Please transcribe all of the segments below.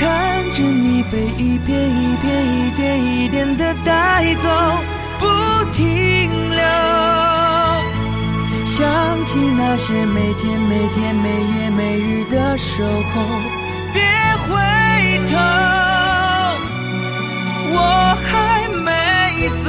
看着你被一片一片、一点一点的带走，不停留。想起那些每天每天、每夜每日的守候，别回头，我还没走，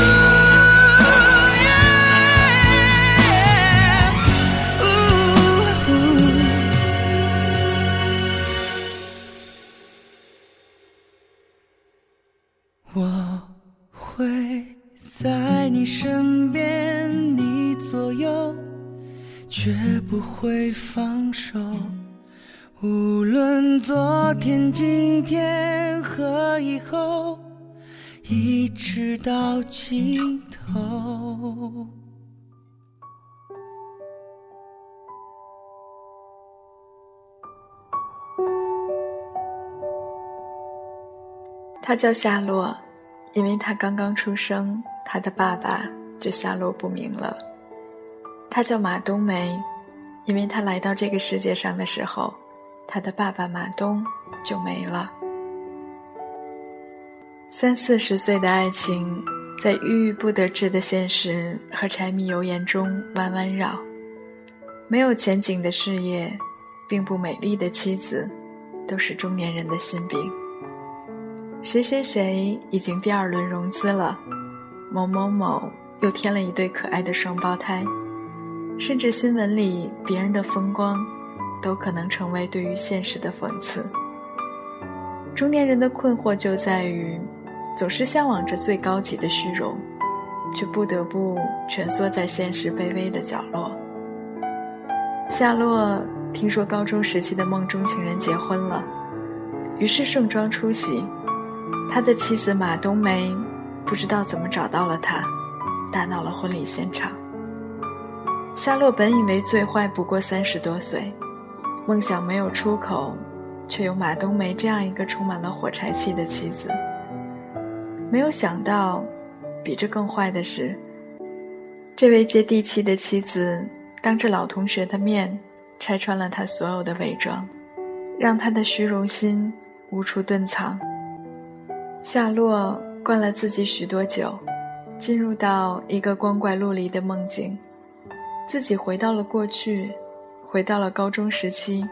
你身边，你左右，绝不会放手。无论昨天、今天和以后，一直到尽头。他叫夏洛，因为他刚刚出生，他的爸爸就下落不明了。他叫马冬梅，因为他来到这个世界上的时候，他的爸爸马东就没了。三四十岁的爱情，在郁郁不得志的现实和柴米油盐中弯弯绕，没有前景的事业，并不美丽的妻子，都是中年人的心病。谁谁谁已经第二轮融资了，某某某又添了一对可爱的双胞胎，甚至新闻里别人的风光，都可能成为对于现实的讽刺。中年人的困惑就在于，总是向往着最高级的虚荣，却不得不蜷缩在现实卑微的角落。夏洛听说高中时期的梦中情人结婚了，于是盛装出席。他的妻子马冬梅不知道怎么找到了他，大闹了婚礼现场。夏洛本以为最坏不过三十多岁，梦想没有出口，却有马冬梅这样一个充满了火柴气的妻子。没有想到，比这更坏的是，这位接地气的妻子当着老同学的面拆穿了他所有的伪装，让他的虚荣心无处遁藏。夏洛灌了自己许多酒，进入到一个光怪陆离的梦境，自己回到了过去，回到了高中时期，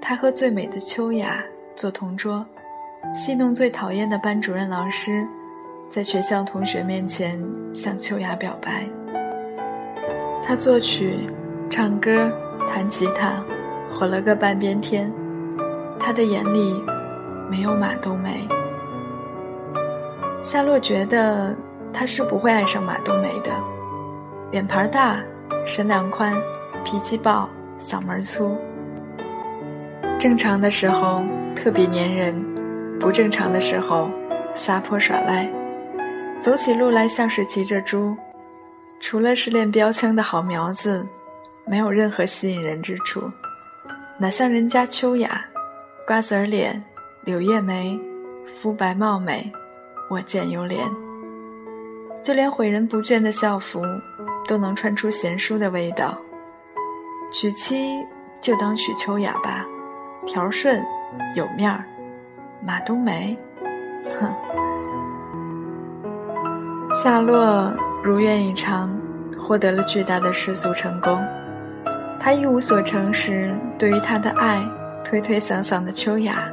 他和最美的秋雅做同桌，戏弄最讨厌的班主任老师，在全校同学面前向秋雅表白。他作曲、唱歌、弹吉他，活了个半边天，他的眼里没有马冬梅。夏洛觉得他是不会爱上马冬梅的，脸盘大，身量宽，脾气暴，嗓门粗。正常的时候特别粘人，不正常的时候撒泼耍赖，走起路来像是骑着猪。除了是练标枪的好苗子，没有任何吸引人之处，哪像人家秋雅，瓜子儿脸，柳叶眉，肤白貌美，我见犹怜。就连诲人不倦的校服。都能穿出贤淑的味道。娶妻就当娶秋雅吧，条顺有面儿。马冬梅，哼。夏洛如愿以偿，获得了巨大的世俗成功。他一无所成时，对于他的爱推推搡搡的秋雅，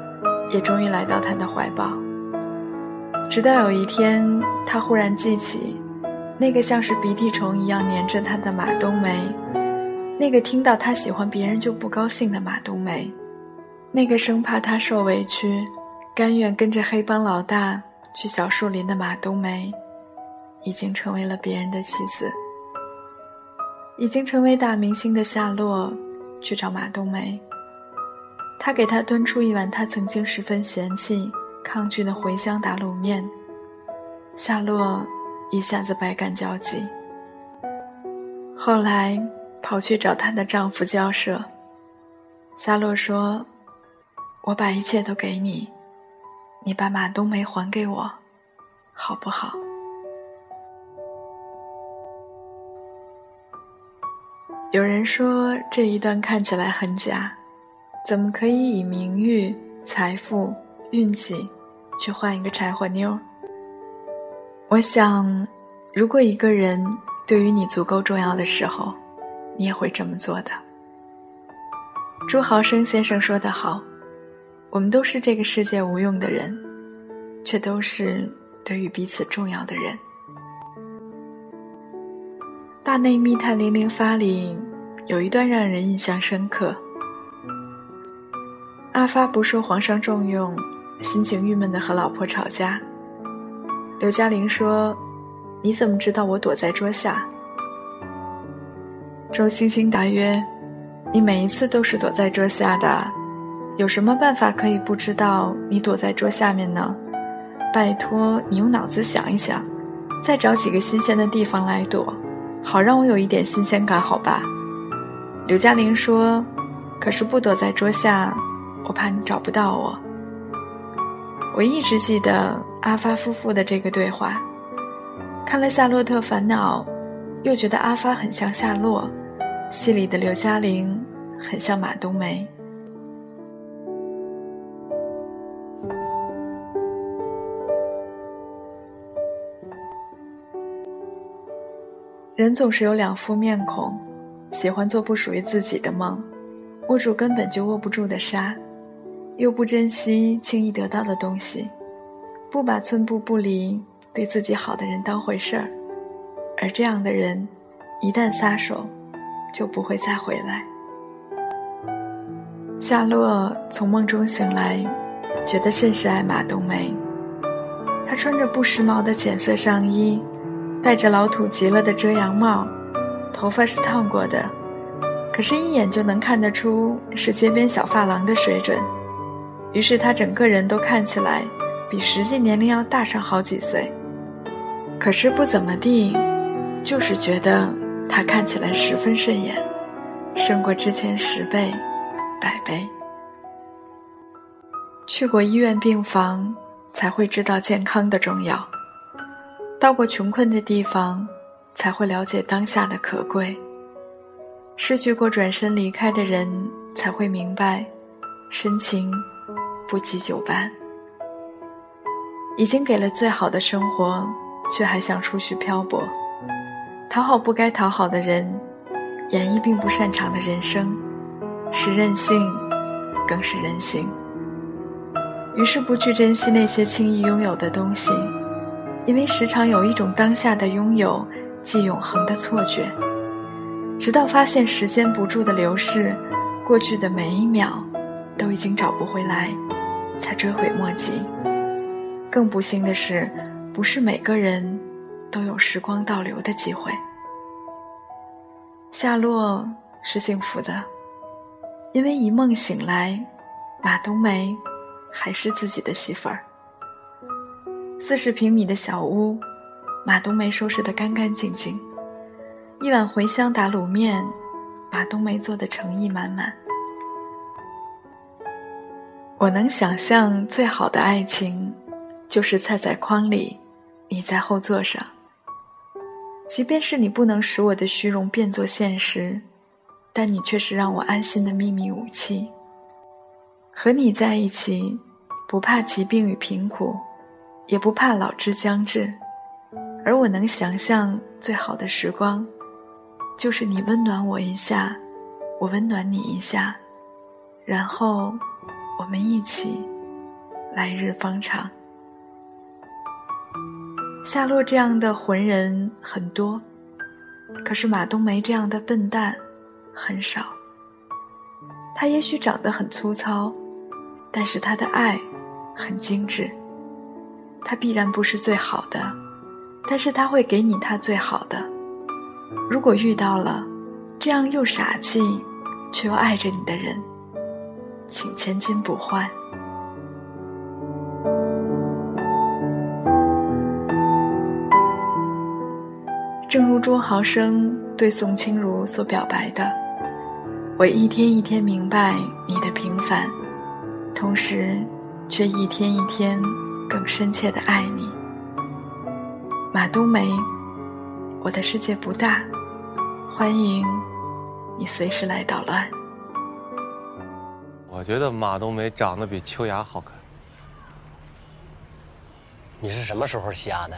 也终于来到他的怀抱。直到有一天，他忽然记起。那个像是鼻涕虫一样粘着他的马冬梅，那个听到他喜欢别人就不高兴的马冬梅，那个生怕他受委屈，甘愿跟着黑帮老大去小树林的马冬梅，已经成为了别人的妻子。已经成为大明星的夏洛去找马冬梅，他给他端出一碗他曾经十分嫌弃、抗拒的茴香打卤面，夏洛。一下子百感交集。后来跑去找她的丈夫交涉。夏洛说：“我把一切都给你，你把马冬梅还给我，好不好？”有人说这一段看起来很假，怎么可以以名誉、财富、运气去换一个柴火妞？我想，如果一个人对于你足够重要的时候，你也会这么做的。朱豪生先生说得好：“我们都是这个世界无用的人，却都是对于彼此重要的人。”《大内密探零零发》里有一段让人印象深刻：阿发不受皇上重用，心情郁闷的和老婆吵架。刘嘉玲说：“你怎么知道我躲在桌下？”周星星答曰：“你每一次都是躲在桌下的，有什么办法可以不知道你躲在桌下面呢？拜托你用脑子想一想，再找几个新鲜的地方来躲，好让我有一点新鲜感，好吧？”刘嘉玲说：“可是不躲在桌下，我怕你找不到我。”我一直记得阿发夫妇的这个对话，看了《夏洛特烦恼》，又觉得阿发很像夏洛，戏里的刘嘉玲很像马冬梅。人总是有两副面孔，喜欢做不属于自己的梦，握住根本就握不住的沙。又不珍惜轻易得到的东西，不把寸步不离对自己好的人当回事儿，而这样的人，一旦撒手，就不会再回来。夏洛从梦中醒来，觉得甚是爱马冬梅。她穿着不时髦的浅色上衣，戴着老土极了的遮阳帽，头发是烫过的，可是，一眼就能看得出是街边小发廊的水准。于是他整个人都看起来比实际年龄要大上好几岁，可是不怎么地，就是觉得他看起来十分顺眼，胜过之前十倍、百倍。去过医院病房，才会知道健康的重要；到过穷困的地方，才会了解当下的可贵；失去过转身离开的人，才会明白深情。不及久伴，已经给了最好的生活，却还想出去漂泊，讨好不该讨好的人，演绎并不擅长的人生，是任性，更是人性。于是不去珍惜那些轻易拥有的东西，因为时常有一种当下的拥有即永恒的错觉，直到发现时间不住的流逝，过去的每一秒都已经找不回来。才追悔莫及。更不幸的是，不是每个人都有时光倒流的机会。夏洛是幸福的，因为一梦醒来，马冬梅还是自己的媳妇儿。四十平米的小屋，马冬梅收拾得干干净净，一碗茴香打卤面，马冬梅做的诚意满满。我能想象最好的爱情，就是菜在筐里，你在后座上。即便是你不能使我的虚荣变作现实，但你却是让我安心的秘密武器。和你在一起，不怕疾病与贫苦，也不怕老之将至。而我能想象最好的时光，就是你温暖我一下，我温暖你一下，然后。我们一起，来日方长。夏洛这样的浑人很多，可是马冬梅这样的笨蛋很少。他也许长得很粗糙，但是他的爱很精致。他必然不是最好的，但是他会给你他最好的。如果遇到了这样又傻气却又爱着你的人。请千金不换。正如朱豪生对宋清如所表白的：“我一天一天明白你的平凡，同时却一天一天更深切的爱你。”马冬梅，我的世界不大，欢迎你随时来捣乱。我觉得马冬梅长得比秋雅好看。你是什么时候瞎的？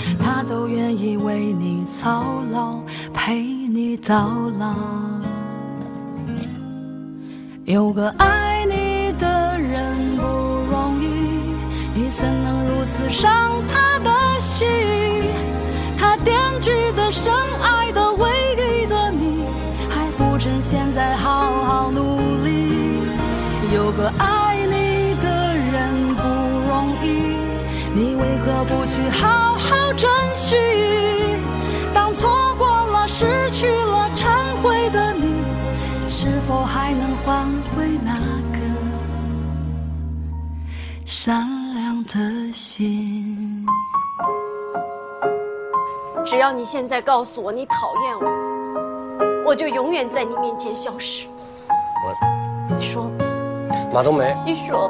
都愿意为你操劳，陪你到老。有个爱你的人不容易，你怎能如此伤他的心？他惦记的、深爱的、唯一的你，还不趁现在好好努力。有个爱何不去好好？珍惜，当错过了、失去了、忏悔的你，是否还能换回那个善良的心？只要你现在告诉我你讨厌我，我就永远在你面前消失。我，你说，马冬梅，你说。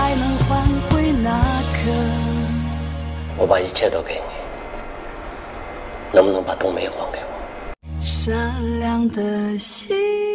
还能换回那颗我把一切都给你能不能把冬梅还给我？善良的心。